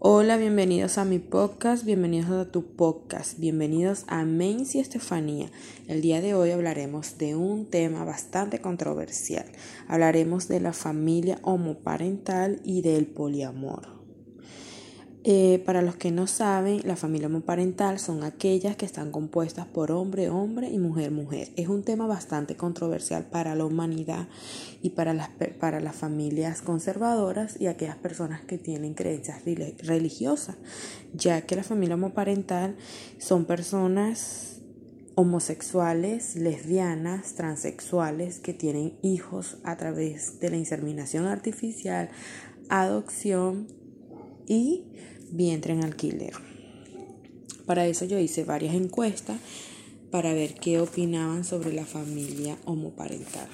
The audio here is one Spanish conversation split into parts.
Hola, bienvenidos a mi podcast, bienvenidos a tu podcast, bienvenidos a Menci Estefanía. El día de hoy hablaremos de un tema bastante controversial. Hablaremos de la familia homoparental y del poliamor. Eh, para los que no saben, la familia homoparental son aquellas que están compuestas por hombre, hombre y mujer, mujer. Es un tema bastante controversial para la humanidad y para las, para las familias conservadoras y aquellas personas que tienen creencias religiosas, ya que la familia homoparental son personas homosexuales, lesbianas, transexuales que tienen hijos a través de la inseminación artificial, adopción y vientre en alquiler. Para eso yo hice varias encuestas para ver qué opinaban sobre la familia homoparental.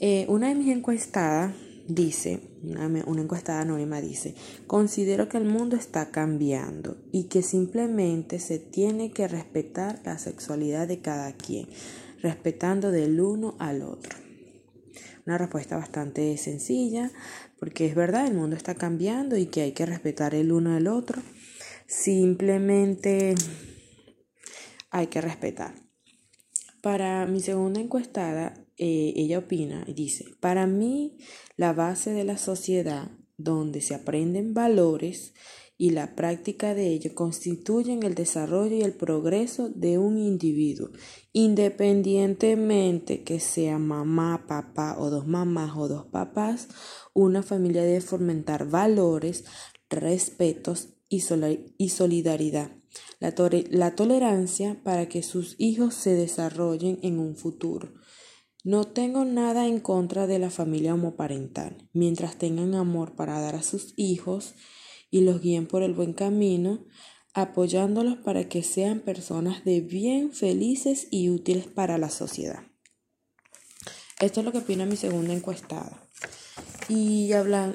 Eh, una de mis encuestadas dice, una, una, encuestada anónima dice, considero que el mundo está cambiando y que simplemente se tiene que respetar la sexualidad de cada quien, respetando del uno al otro. Una respuesta bastante sencilla, porque es verdad, el mundo está cambiando y que hay que respetar el uno al otro. Simplemente hay que respetar. Para mi segunda encuestada, eh, ella opina y dice, para mí la base de la sociedad donde se aprenden valores y la práctica de ello constituyen el desarrollo y el progreso de un individuo, independientemente que sea mamá, papá o dos mamás o dos papás, una familia debe fomentar valores, respetos y, solidaridad. La, la tolerancia para que sus hijos se desarrollen en un futuro. No tengo nada en contra de la familia homoparental, mientras tengan amor para dar a sus hijos y los guíen por el buen camino, apoyándolos para que sean personas de bien, felices y útiles para la sociedad. Esto es lo que opina mi segunda encuestada. Y,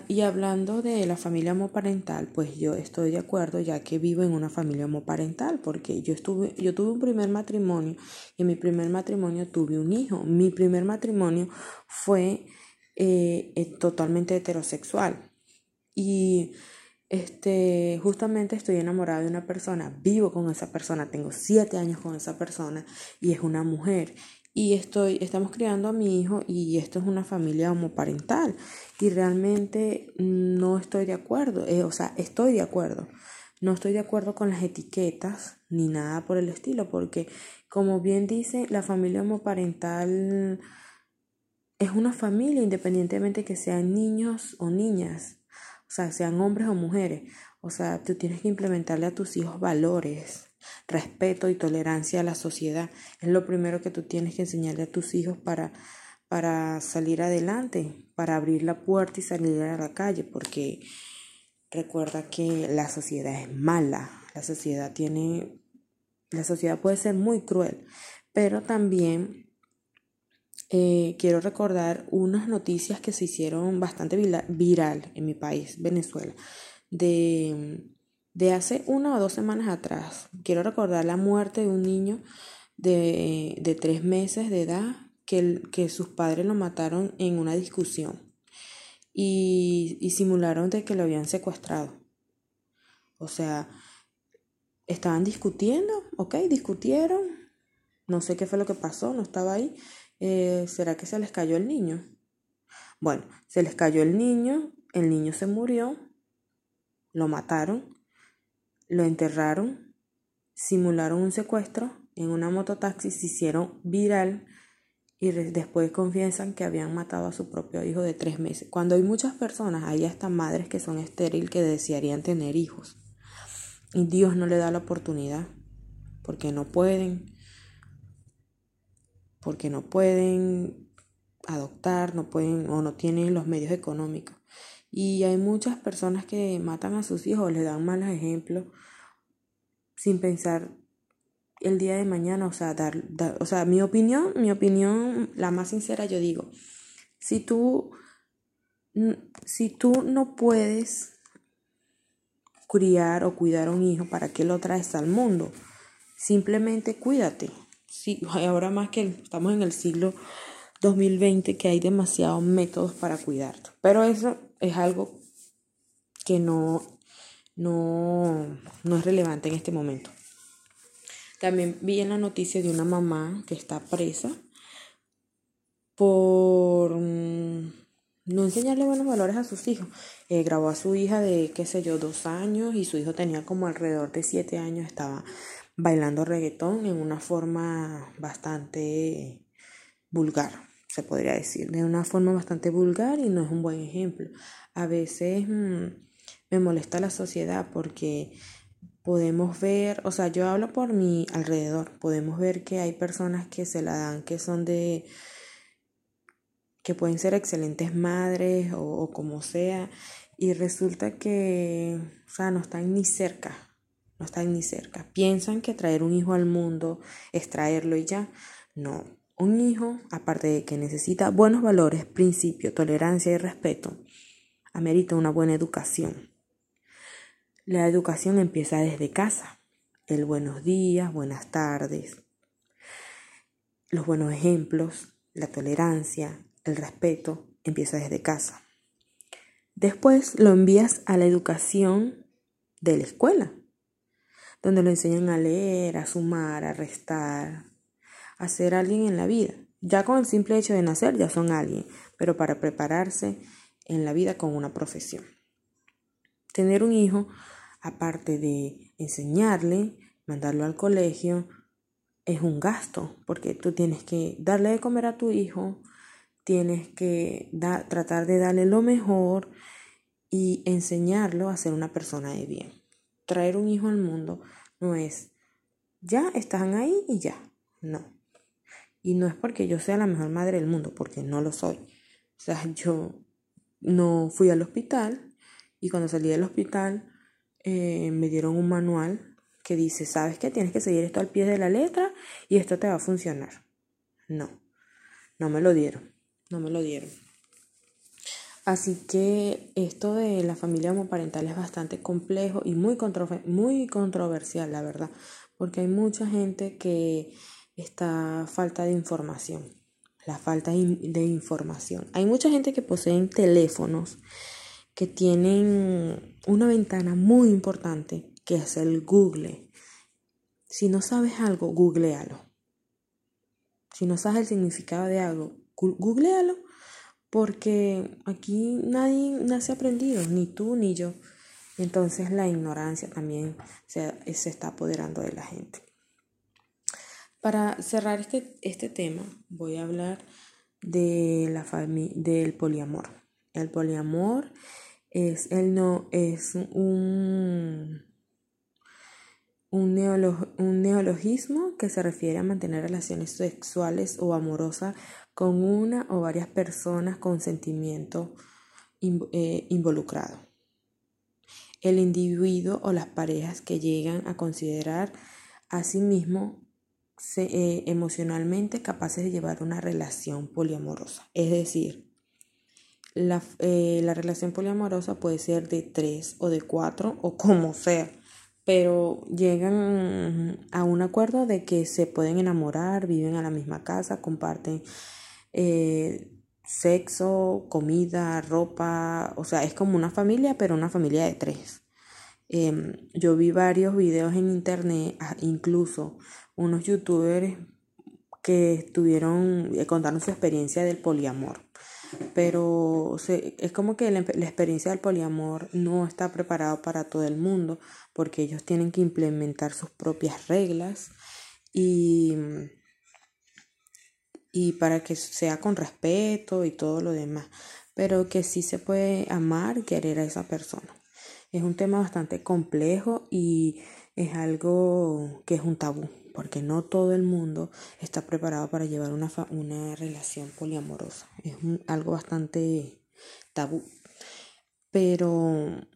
y hablando de la familia homoparental, pues yo estoy de acuerdo ya que vivo en una familia homoparental, porque yo, estuve, yo tuve un primer matrimonio y en mi primer matrimonio tuve un hijo. Mi primer matrimonio fue eh, eh, totalmente heterosexual. Y este, justamente estoy enamorada de una persona, vivo con esa persona, tengo siete años con esa persona y es una mujer. Y estoy, estamos criando a mi hijo y esto es una familia homoparental. Y realmente no estoy de acuerdo, eh, o sea, estoy de acuerdo. No estoy de acuerdo con las etiquetas ni nada por el estilo, porque como bien dice, la familia homoparental es una familia independientemente que sean niños o niñas o sea, sean hombres o mujeres. O sea, tú tienes que implementarle a tus hijos valores, respeto y tolerancia a la sociedad. Es lo primero que tú tienes que enseñarle a tus hijos para, para salir adelante, para abrir la puerta y salir a la calle, porque recuerda que la sociedad es mala, la sociedad tiene, la sociedad puede ser muy cruel, pero también eh, quiero recordar unas noticias que se hicieron bastante viral en mi país, Venezuela, de, de hace una o dos semanas atrás. Quiero recordar la muerte de un niño de, de tres meses de edad que, que sus padres lo mataron en una discusión y, y simularon de que lo habían secuestrado. O sea, estaban discutiendo, ok, discutieron, no sé qué fue lo que pasó, no estaba ahí, eh, ¿será que se les cayó el niño? Bueno, se les cayó el niño, el niño se murió, lo mataron, lo enterraron, simularon un secuestro en una mototaxi, se hicieron viral y después confiesan que habían matado a su propio hijo de tres meses. Cuando hay muchas personas, hay hasta madres que son estéril que desearían tener hijos. Y Dios no le da la oportunidad porque no pueden, porque no pueden adoptar, no pueden o no tienen los medios económicos. Y hay muchas personas que matan a sus hijos, les dan malos ejemplos sin pensar el día de mañana, o sea, dar, o sea, mi opinión, mi opinión, la más sincera, yo digo, si tú, si tú no puedes criar o cuidar a un hijo, ¿para qué lo traes al mundo? Simplemente cuídate, sí, ahora más que estamos en el siglo 2020 que hay demasiados métodos para cuidarte. Pero eso es algo que no, no, no es relevante en este momento. También vi en la noticia de una mamá que está presa por mm, no enseñarle buenos valores a sus hijos. Eh, grabó a su hija de, qué sé yo, dos años y su hijo tenía como alrededor de siete años, estaba bailando reggaetón en una forma bastante vulgar, se podría decir, de una forma bastante vulgar y no es un buen ejemplo. A veces mm, me molesta la sociedad porque podemos ver, o sea, yo hablo por mi alrededor, podemos ver que hay personas que se la dan, que son de, que pueden ser excelentes madres o, o como sea, y resulta que, o sea, no están ni cerca, no están ni cerca. Piensan que traer un hijo al mundo es traerlo y ya. No, un hijo, aparte de que necesita buenos valores, principios, tolerancia y respeto, amerita una buena educación. La educación empieza desde casa. El buenos días, buenas tardes, los buenos ejemplos, la tolerancia, el respeto, empieza desde casa. Después lo envías a la educación de la escuela, donde lo enseñan a leer, a sumar, a restar, a ser alguien en la vida. Ya con el simple hecho de nacer ya son alguien, pero para prepararse en la vida con una profesión. Tener un hijo, aparte de enseñarle, mandarlo al colegio, es un gasto, porque tú tienes que darle de comer a tu hijo, tienes que tratar de darle lo mejor y enseñarlo a ser una persona de bien. Traer un hijo al mundo no es, ya están ahí y ya, no. Y no es porque yo sea la mejor madre del mundo, porque no lo soy. O sea, yo no fui al hospital y cuando salí del hospital eh, me dieron un manual que dice, sabes que tienes que seguir esto al pie de la letra y esto te va a funcionar. No, no me lo dieron, no me lo dieron. Así que esto de la familia homoparental es bastante complejo y muy, muy controversial, la verdad, porque hay mucha gente que está falta de información, la falta de información. Hay mucha gente que poseen teléfonos que tienen una ventana muy importante que es el Google. Si no sabes algo, googlealo. Si no sabes el significado de algo, googlealo. Porque aquí nadie nace aprendido, ni tú ni yo. Entonces la ignorancia también se, se está apoderando de la gente. Para cerrar este, este tema, voy a hablar de la del poliamor. El poliamor es, el no, es un, un, un neologismo que se refiere a mantener relaciones sexuales o amorosas con una o varias personas con sentimiento eh, involucrado. El individuo o las parejas que llegan a considerar a sí mismo eh, emocionalmente capaces de llevar una relación poliamorosa. Es decir, la, eh, la relación poliamorosa puede ser de tres o de cuatro o como sea, pero llegan a un acuerdo de que se pueden enamorar, viven a la misma casa, comparten eh, sexo, comida, ropa, o sea, es como una familia, pero una familia de tres. Em, yo vi varios videos en internet, ah, incluso unos youtubers que estuvieron eh, contando su experiencia del poliamor pero es como que la, experiencia del poliamor no está preparado para todo el mundo porque ellos tienen que implementar sus propias reglas y, y para que sea con respeto y todo lo demás, pero que sí se puede amar, querer a esa persona. Es un tema bastante complejo y es algo que es un tabú porque no todo el mundo está preparado para llevar una, una relación poliamorosa. Es algo bastante tabú. Pero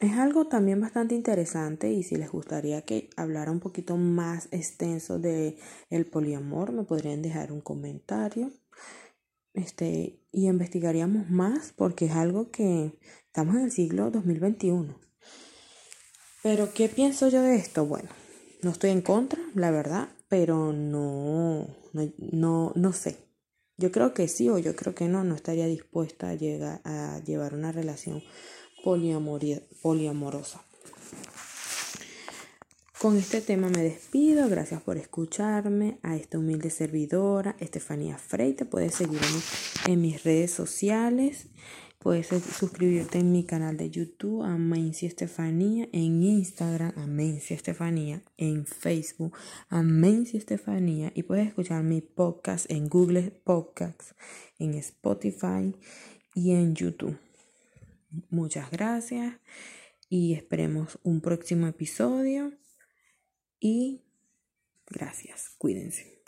es algo también bastante interesante y si les gustaría que hablara un poquito más extenso de el poliamor, me podrían dejar un comentario. Este, y investigaríamos más porque es algo que estamos en el siglo 2021. Pero ¿qué pienso yo de esto? Bueno, no estoy en contra, la verdad, pero no, no, no, sé. Yo creo que sí o yo creo que no, no estaría dispuesta a, llegar, a llevar una relación poliamorosa. Con este tema me despido. Gracias por escucharme. A esta humilde servidora, Estefanía Freite. Puedes seguirme en mis redes sociales. Puedes suscribirte en mi canal de YouTube, Amencia Estefanía, en Instagram, Amencia Estefanía, en Facebook, Amencia Estefanía. Y puedes escuchar mi podcast en Google Podcasts, en Spotify y en YouTube. Muchas gracias y esperemos un próximo episodio y gracias, cuídense.